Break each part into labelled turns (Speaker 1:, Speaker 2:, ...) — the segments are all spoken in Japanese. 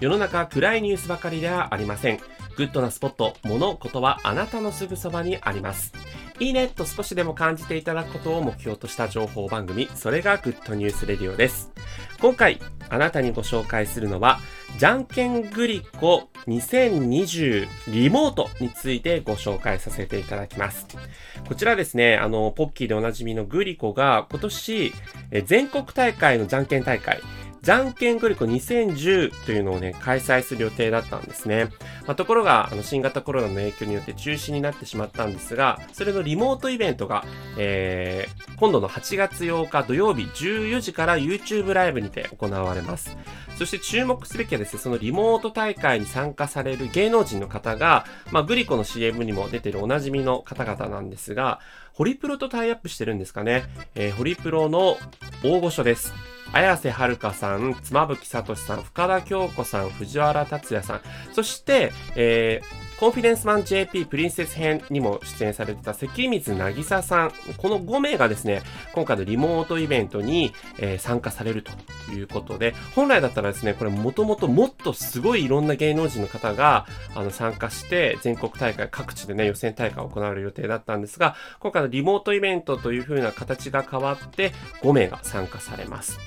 Speaker 1: 世の中暗いニュースばかりではありません。グッドなスポット、物、ことはあなたのすぐそばにあります。いいねと少しでも感じていただくことを目標とした情報番組、それがグッドニュースレディオです。今回、あなたにご紹介するのは、じゃんけんグリコ2020リモートについてご紹介させていただきます。こちらですね、あの、ポッキーでおなじみのグリコが今年、全国大会のじゃんけん大会、じゃんけんグリコ2010というのをね、開催する予定だったんですね。まあ、ところが、あの、新型コロナの影響によって中止になってしまったんですが、それのリモートイベントが、えー、今度の8月8日土曜日14時から YouTube ライブにて行われます。そして注目すべきはですね、そのリモート大会に参加される芸能人の方が、まあ、グリコの CM にも出てるおなじみの方々なんですが、ホリプロとタイアップしてるんですかね。えー、ホリプロの大御所です。綾瀬はるかさん、妻夫木聡さん、深田恭子さん、藤原達也さん、そして、えー、コンフィデンスマン JP プリンセス編にも出演されてた関水渚さん、この5名がですね、今回のリモートイベントに、えー参加されるということで、本来だったらですね、これもともともっとすごいいろんな芸能人の方があの参加して、全国大会各地でね、予選大会を行われる予定だったんですが、今回のリモートイベントという風な形が変わって、5名が参加されます。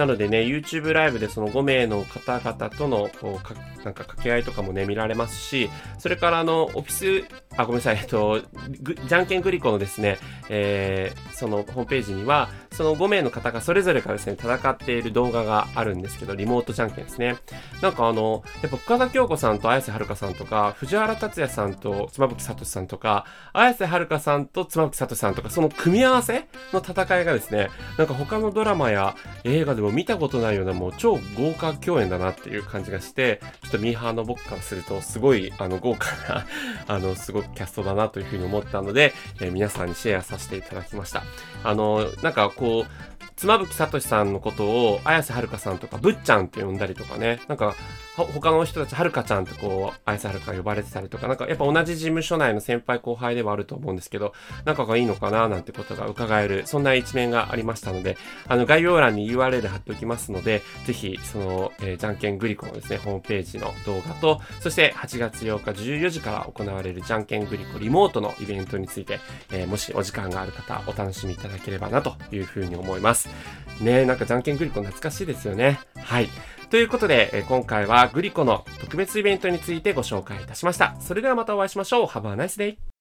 Speaker 1: なのでね、YouTube ライブでその5名の方々との、なんか掛け合いとかもね、見られますし、それからあの、オフィス、あ、ごめんなさい、えっと、じゃんけんグリコのですね、えーそのホームページには、その5名の方がそれぞれがですね、戦っている動画があるんですけど、リモートじゃんけんですね。なんかあの、やっぱ深田恭子さんと綾瀬はるかさんとか、藤原達也さんと妻夫木聡さんとか、綾瀬はるかさんと妻夫木聡さんとか、その組み合わせの戦いがですね、なんか他のドラマや映画でも見たことないようなもう超豪華共演だなっていう感じがして、ちょっとミーハーの僕からすると、すごいあの豪華な、あの、すごくキャストだなというふうに思ったので、えー皆さんにシェアさせていただきました。あの、なんかこう、妻夫木聡さんのことを綾瀬はるかさんとかぶっちゃんって呼んだりとかね。なんか他の人たちはるかちゃんってこう綾瀬はるか呼ばれてたりとかなんかやっぱ同じ事務所内の先輩後輩ではあると思うんですけど仲がいいのかななんてことが伺えるそんな一面がありましたのであの概要欄に URL 貼っておきますのでぜひその、えーじゃんけんグリコのですねホームページの動画とそして8月8日14時から行われるじゃんけんグリコリモートのイベントについて、えーもしお時間がある方お楽しみいただければなというふうに思います。ねえ、なんかじゃんけんグリコ懐かしいですよね。はい。ということで、え今回はグリコの特別イベントについてご紹介いたしました。それではまたお会いしましょう。Have a nice day!